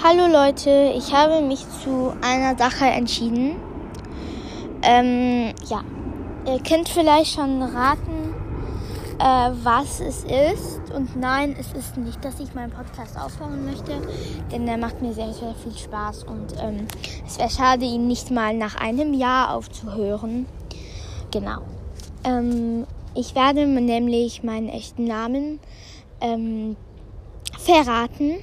Hallo Leute, ich habe mich zu einer Sache entschieden. Ähm, ja, ihr könnt vielleicht schon raten, äh, was es ist. Und nein, es ist nicht, dass ich meinen Podcast aufhören möchte, denn der macht mir sehr, sehr viel Spaß. Und ähm, es wäre schade, ihn nicht mal nach einem Jahr aufzuhören. Genau. Ähm, ich werde nämlich meinen echten Namen ähm, verraten.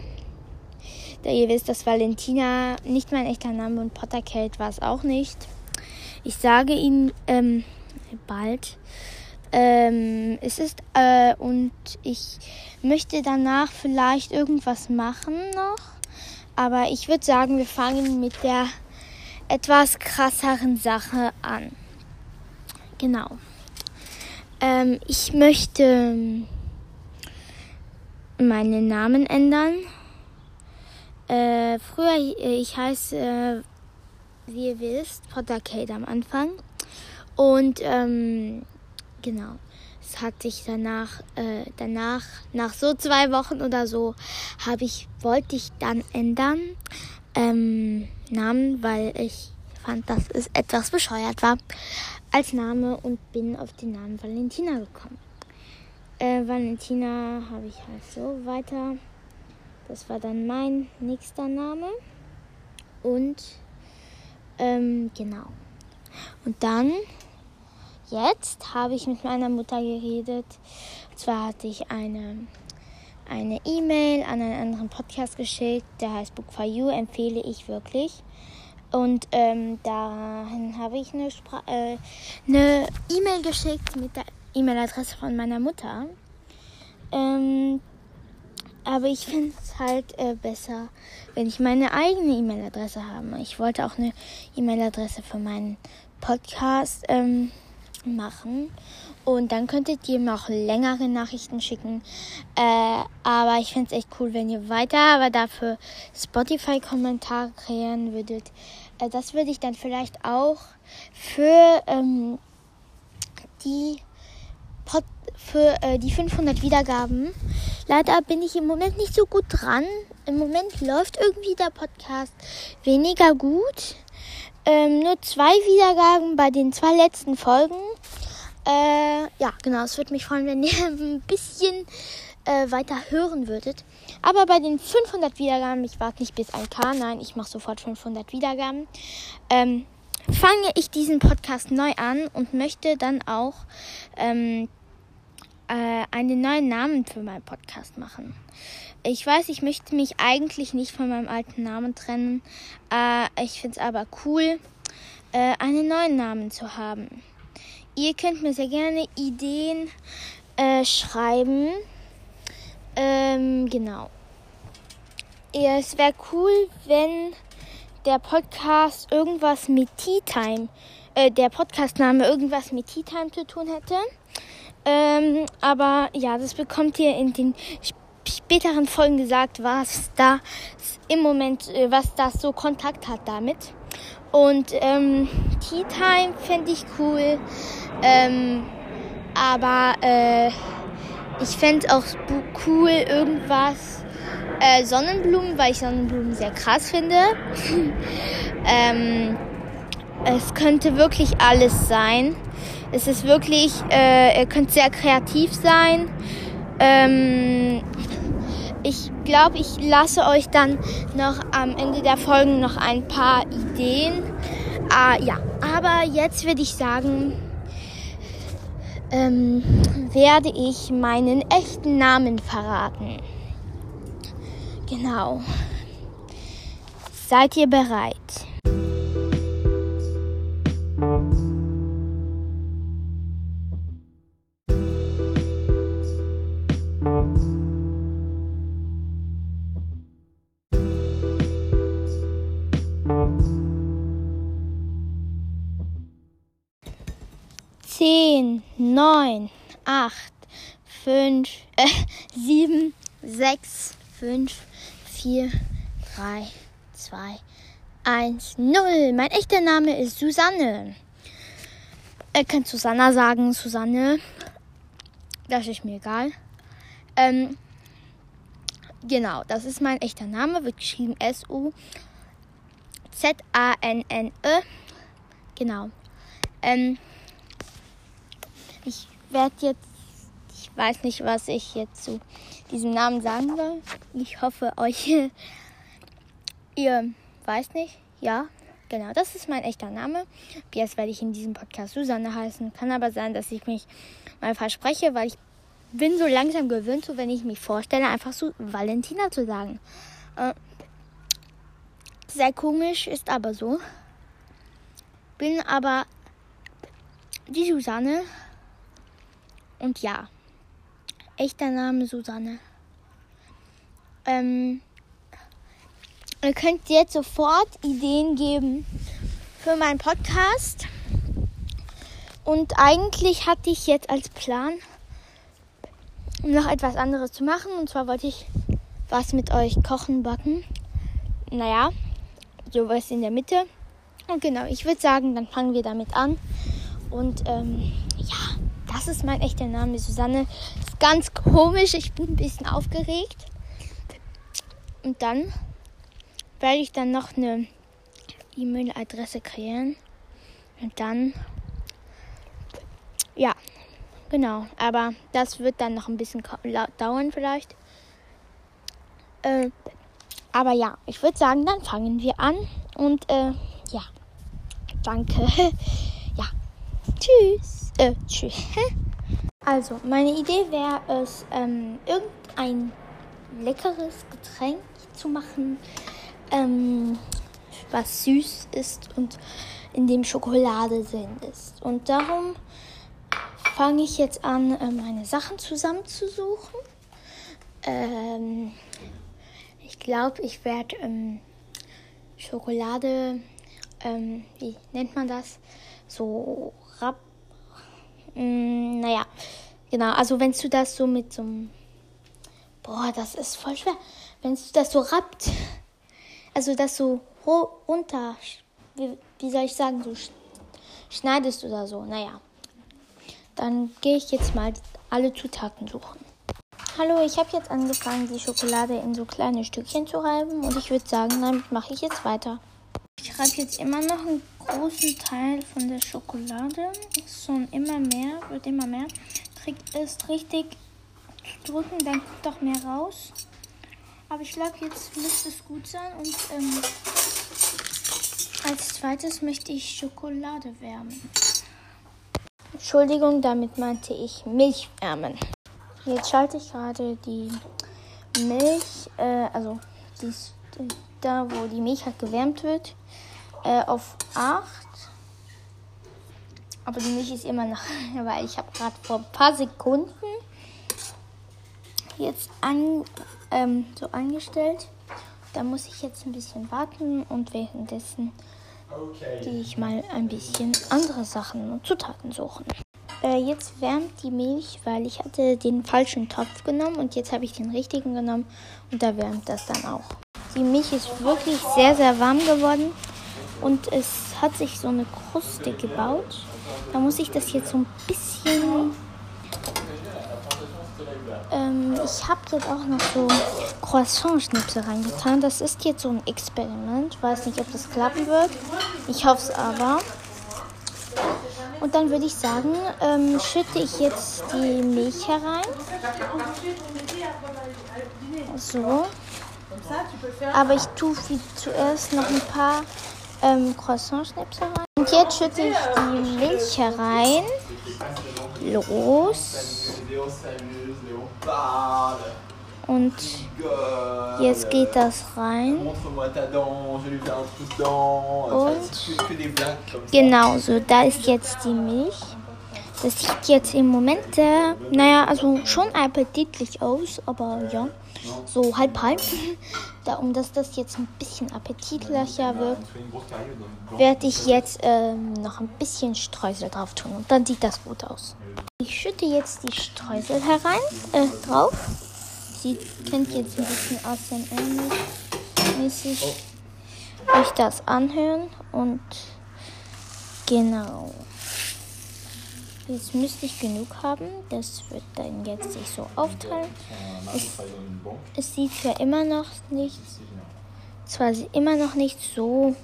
Da ihr wisst, dass Valentina nicht mein echter Name und Potterkate war es auch nicht. Ich sage ihn ähm, bald. Ähm, es ist äh, und ich möchte danach vielleicht irgendwas machen noch. Aber ich würde sagen, wir fangen mit der etwas krasseren Sache an. Genau. Ähm, ich möchte meinen Namen ändern. Äh, früher, äh, ich heiße, äh, wie ihr wisst, Potter Kate am Anfang. Und ähm, genau, es hat sich danach, äh, danach, nach so zwei Wochen oder so, habe ich, wollte ich dann ändern ähm, Namen, weil ich fand, dass es etwas bescheuert war als Name und bin auf den Namen Valentina gekommen. Äh, Valentina habe ich halt so weiter das war dann mein nächster Name. Und ähm, genau. Und dann, jetzt habe ich mit meiner Mutter geredet. Und zwar hatte ich eine eine E-Mail an einen anderen Podcast geschickt, der heißt Book for You, empfehle ich wirklich. Und ähm, dahin habe ich eine äh, E-Mail geschickt mit der E-Mail-Adresse von meiner Mutter. Ähm, aber ich finde es halt äh, besser, wenn ich meine eigene E-Mail-Adresse habe. Ich wollte auch eine E-Mail-Adresse für meinen Podcast ähm, machen. Und dann könntet ihr mir auch längere Nachrichten schicken. Äh, aber ich finde es echt cool, wenn ihr weiter, aber dafür Spotify-Kommentare kreieren würdet. Äh, das würde ich dann vielleicht auch für ähm, die Pod für äh, die 500 Wiedergaben. Leider bin ich im Moment nicht so gut dran. Im Moment läuft irgendwie der Podcast weniger gut. Ähm, nur zwei Wiedergaben bei den zwei letzten Folgen. Äh, ja, genau. Es würde mich freuen, wenn ihr ein bisschen äh, weiter hören würdet. Aber bei den 500 Wiedergaben, ich warte nicht bis 1K, nein, ich mache sofort 500 Wiedergaben. Ähm, fange ich diesen Podcast neu an und möchte dann auch ähm, äh, einen neuen Namen für meinen Podcast machen. Ich weiß, ich möchte mich eigentlich nicht von meinem alten Namen trennen. Äh, ich finde es aber cool, äh, einen neuen Namen zu haben. Ihr könnt mir sehr gerne Ideen äh, schreiben. Ähm, genau. Ja, es wäre cool, wenn der Podcast irgendwas mit Tea Time, äh, der Podcastname irgendwas mit Tea Time zu tun hätte. Ähm, aber ja, das bekommt ihr in den späteren Folgen gesagt, was da im Moment, äh, was das so Kontakt hat damit. Und ähm, Tea Time fände ich cool. Ähm, aber äh, ich fände auch cool irgendwas äh, Sonnenblumen, weil ich Sonnenblumen sehr krass finde. ähm, es könnte wirklich alles sein. Es ist wirklich, äh, ihr könnt sehr kreativ sein. Ähm, ich glaube, ich lasse euch dann noch am Ende der Folgen noch ein paar Ideen. Ah, ja, aber jetzt würde ich sagen, ähm, werde ich meinen echten Namen verraten. Genau. Seid ihr bereit? Zehn, neun, acht, fünf, äh, sieben, sechs, fünf, vier, drei, zwei, eins, null. Mein echter Name ist Susanne. Ihr könnt Susanna sagen, Susanne. Das ist mir egal. Ähm, genau, das ist mein echter Name, wird geschrieben S-U-Z-A-N-N-E. Genau. Ähm, ich werde jetzt, ich weiß nicht, was ich jetzt zu diesem Namen sagen soll. Ich hoffe, euch, ihr weiß nicht, ja, Genau, das ist mein echter Name. Jetzt werde ich in diesem Podcast Susanne heißen. Kann aber sein, dass ich mich mal verspreche, weil ich bin so langsam gewöhnt, so wenn ich mich vorstelle, einfach so Valentina zu sagen. Äh, sehr komisch, ist aber so. Bin aber die Susanne. Und ja, echter Name Susanne. Ähm, Ihr könnt jetzt sofort Ideen geben für meinen Podcast. Und eigentlich hatte ich jetzt als Plan, noch etwas anderes zu machen. Und zwar wollte ich was mit euch kochen, backen. Naja, sowas in der Mitte. Und genau, ich würde sagen, dann fangen wir damit an. Und ähm, ja, das ist mein echter Name, Susanne. Ist ganz komisch, ich bin ein bisschen aufgeregt. Und dann werde ich dann noch eine E-Mail-Adresse kreieren. Und dann, ja, genau. Aber das wird dann noch ein bisschen dauern vielleicht. Äh, aber ja, ich würde sagen, dann fangen wir an. Und äh, ja, danke. tschüss. Äh, tschüss. Also, meine Idee wäre es, ähm, irgendein leckeres Getränk zu machen ähm, was süß ist und in dem Schokolade drin ist. Und darum fange ich jetzt an, äh, meine Sachen zusammenzusuchen. Ähm, ich glaube, ich werde ähm, Schokolade, ähm, wie nennt man das? So rap. Mm, naja, genau. Also, wenn du das so mit so einem. Boah, das ist voll schwer. Wenn du das so rappt also dass du runter, wie, wie soll ich sagen, so schneidest oder so. Naja, dann gehe ich jetzt mal alle Zutaten suchen. Hallo, ich habe jetzt angefangen, die Schokolade in so kleine Stückchen zu reiben und ich würde sagen, damit mache ich jetzt weiter. Ich reibe jetzt immer noch einen großen Teil von der Schokolade. So immer mehr, wird immer mehr. Trick ist richtig zu drücken, dann kommt doch mehr raus. Aber ich glaube, jetzt müsste es gut sein. Und ähm, als zweites möchte ich Schokolade wärmen. Entschuldigung, damit meinte ich Milch wärmen. Jetzt schalte ich gerade die Milch, äh, also dies, da, wo die Milch halt gewärmt wird, äh, auf 8. Aber die Milch ist immer noch, weil ich habe gerade vor ein paar Sekunden jetzt an, ähm, so angestellt. Da muss ich jetzt ein bisschen warten und währenddessen gehe ich mal ein bisschen andere Sachen und Zutaten suchen. Äh, jetzt wärmt die Milch, weil ich hatte den falschen Topf genommen und jetzt habe ich den richtigen genommen und da wärmt das dann auch. Die Milch ist wirklich sehr, sehr warm geworden und es hat sich so eine Kruste gebaut. Da muss ich das jetzt so ein bisschen ähm, ich habe jetzt auch noch so Croissant-Schnipsel reingetan. Das ist jetzt so ein Experiment. Weiß nicht, ob das klappen wird. Ich hoffe es aber. Und dann würde ich sagen, ähm, schütte ich jetzt die Milch herein. So. Aber ich tue zuerst noch ein paar ähm, Croissant-Schnipsel rein. Und jetzt schütte ich die Milch herein. Los. Und jetzt geht das rein. Und genau so, da ist jetzt die Milch. Das sieht jetzt im Moment, äh, naja, also schon appetitlich aus, aber ja, so halb halb. Da, um dass das jetzt ein bisschen appetitlicher wird, werde ich jetzt ähm, noch ein bisschen Streusel drauf tun und dann sieht das gut aus. Ich schütte jetzt die Streusel herein, äh, drauf. Sie könnt jetzt ein bisschen ASMR-mäßig euch das anhören und genau. Jetzt müsste ich genug haben. Das wird dann jetzt sich so aufteilen. Es, es sieht zwar immer noch nicht, zwar immer noch nicht so,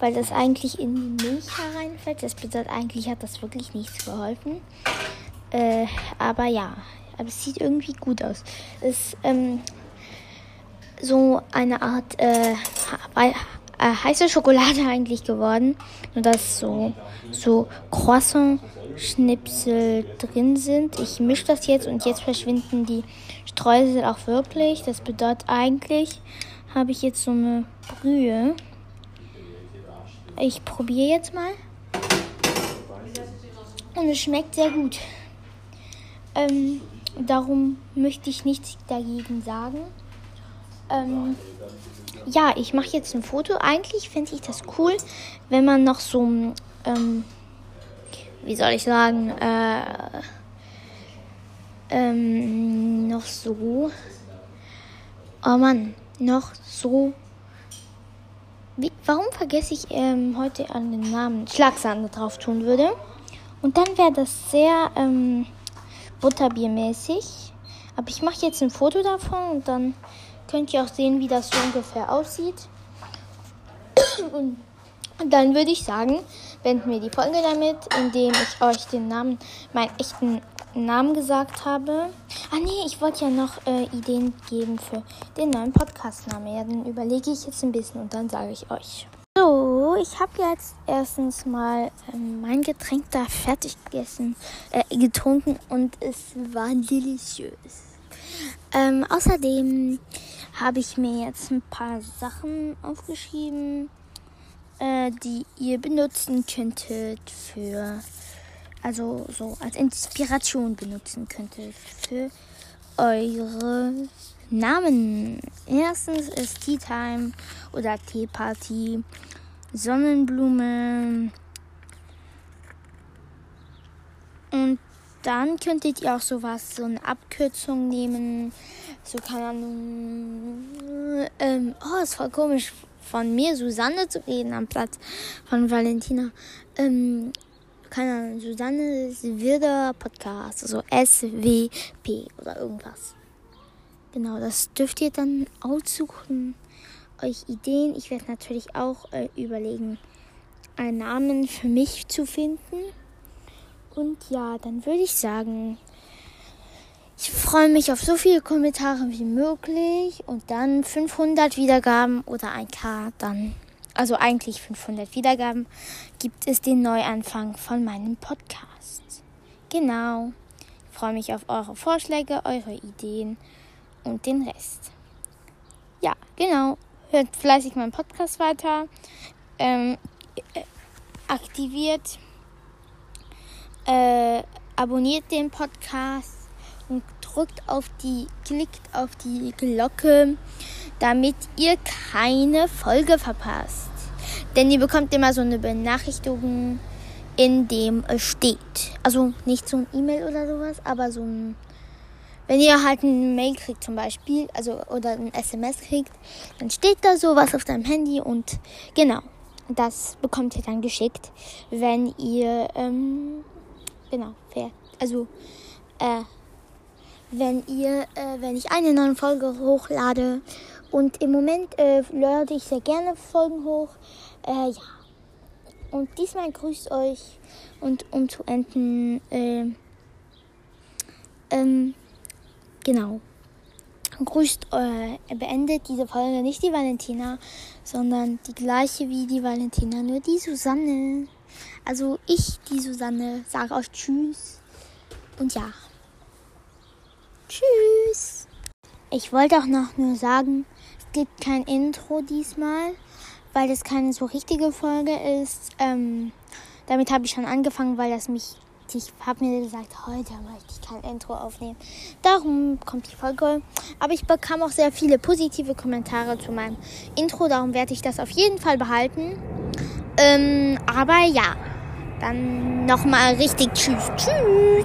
weil das eigentlich in die Milch hereinfällt. Das bedeutet, eigentlich hat das wirklich nichts geholfen. Äh, aber ja, aber es sieht irgendwie gut aus. Es ist ähm, so eine Art äh, äh, heiße Schokolade eigentlich geworden. Nur dass so, so Croissant-Schnipsel drin sind. Ich mische das jetzt und jetzt verschwinden die Streusel auch wirklich. Das bedeutet eigentlich, habe ich jetzt so eine Brühe. Ich probiere jetzt mal. Und es schmeckt sehr gut. Ähm, darum möchte ich nichts dagegen sagen. Ähm, ja, ich mache jetzt ein Foto. Eigentlich finde ich das cool, wenn man noch so, ähm, wie soll ich sagen, äh, ähm, noch so, oh Mann, noch so, wie, warum vergesse ich ähm, heute an den Namen Schlagsahne drauf tun würde? Und dann wäre das sehr ähm, butterbiermäßig. Aber ich mache jetzt ein Foto davon und dann könnt ihr auch sehen, wie das so ungefähr aussieht. Und dann würde ich sagen, beenden wir die Folge damit, indem ich euch den Namen, meinen echten Namen gesagt habe. Ah nee, ich wollte ja noch äh, Ideen geben für den neuen Podcast-Namen. Ja, dann überlege ich jetzt ein bisschen und dann sage ich euch. So, ich habe jetzt erstens mal äh, mein Getränk da fertig gegessen, äh, getrunken und es war deliciös. Ähm, außerdem habe ich mir jetzt ein paar Sachen aufgeschrieben, äh, die ihr benutzen könntet für, also so als Inspiration benutzen könntet für eure Namen. Erstens ist Tea Time oder Tea Party, Sonnenblume. Und dann könntet ihr auch sowas, so eine Abkürzung nehmen. So, keine Ahnung. Ähm, oh, ist voll komisch von mir, Susanne, zu reden am Platz von Valentina. Ähm, keine Ahnung, Susanne Wirder Podcast. Also SWP oder irgendwas. Genau, das dürft ihr dann aussuchen. Euch Ideen. Ich werde natürlich auch äh, überlegen, einen Namen für mich zu finden. Und ja, dann würde ich sagen, ich freue mich auf so viele Kommentare wie möglich und dann 500 Wiedergaben oder ein K dann. Also eigentlich 500 Wiedergaben gibt es den Neuanfang von meinem Podcast. Genau. Ich freue mich auf eure Vorschläge, eure Ideen und den Rest. Ja, genau. Hört fleißig meinen Podcast weiter. Ähm, äh, aktiviert äh, abonniert den Podcast drückt auf die, klickt auf die Glocke, damit ihr keine Folge verpasst. Denn ihr bekommt immer so eine Benachrichtigung, in dem es steht. Also nicht so ein E-Mail oder sowas, aber so ein, wenn ihr halt ein Mail kriegt zum Beispiel, also oder ein SMS kriegt, dann steht da sowas auf deinem Handy und genau, das bekommt ihr dann geschickt, wenn ihr ähm, Genau, fair. Also, äh, wenn ihr, äh, wenn ich eine neue Folge hochlade und im Moment äh, lade ich sehr gerne Folgen hoch. Äh, ja. Und diesmal grüßt euch und um zu enden, äh, ähm, genau. Grüßt, äh, beendet diese Folge nicht die Valentina, sondern die gleiche wie die Valentina, nur die Susanne. Also ich, die Susanne, sage euch Tschüss. Und ja. Tschüss. Ich wollte auch noch nur sagen, es gibt kein Intro diesmal, weil das keine so richtige Folge ist. Ähm, damit habe ich schon angefangen, weil das mich. Ich habe mir gesagt, heute möchte ich kein Intro aufnehmen. Darum kommt die Folge. Aber ich bekam auch sehr viele positive Kommentare zu meinem Intro. Darum werde ich das auf jeden Fall behalten. Ähm, aber ja dann nochmal richtig Tschüss. Tschüss.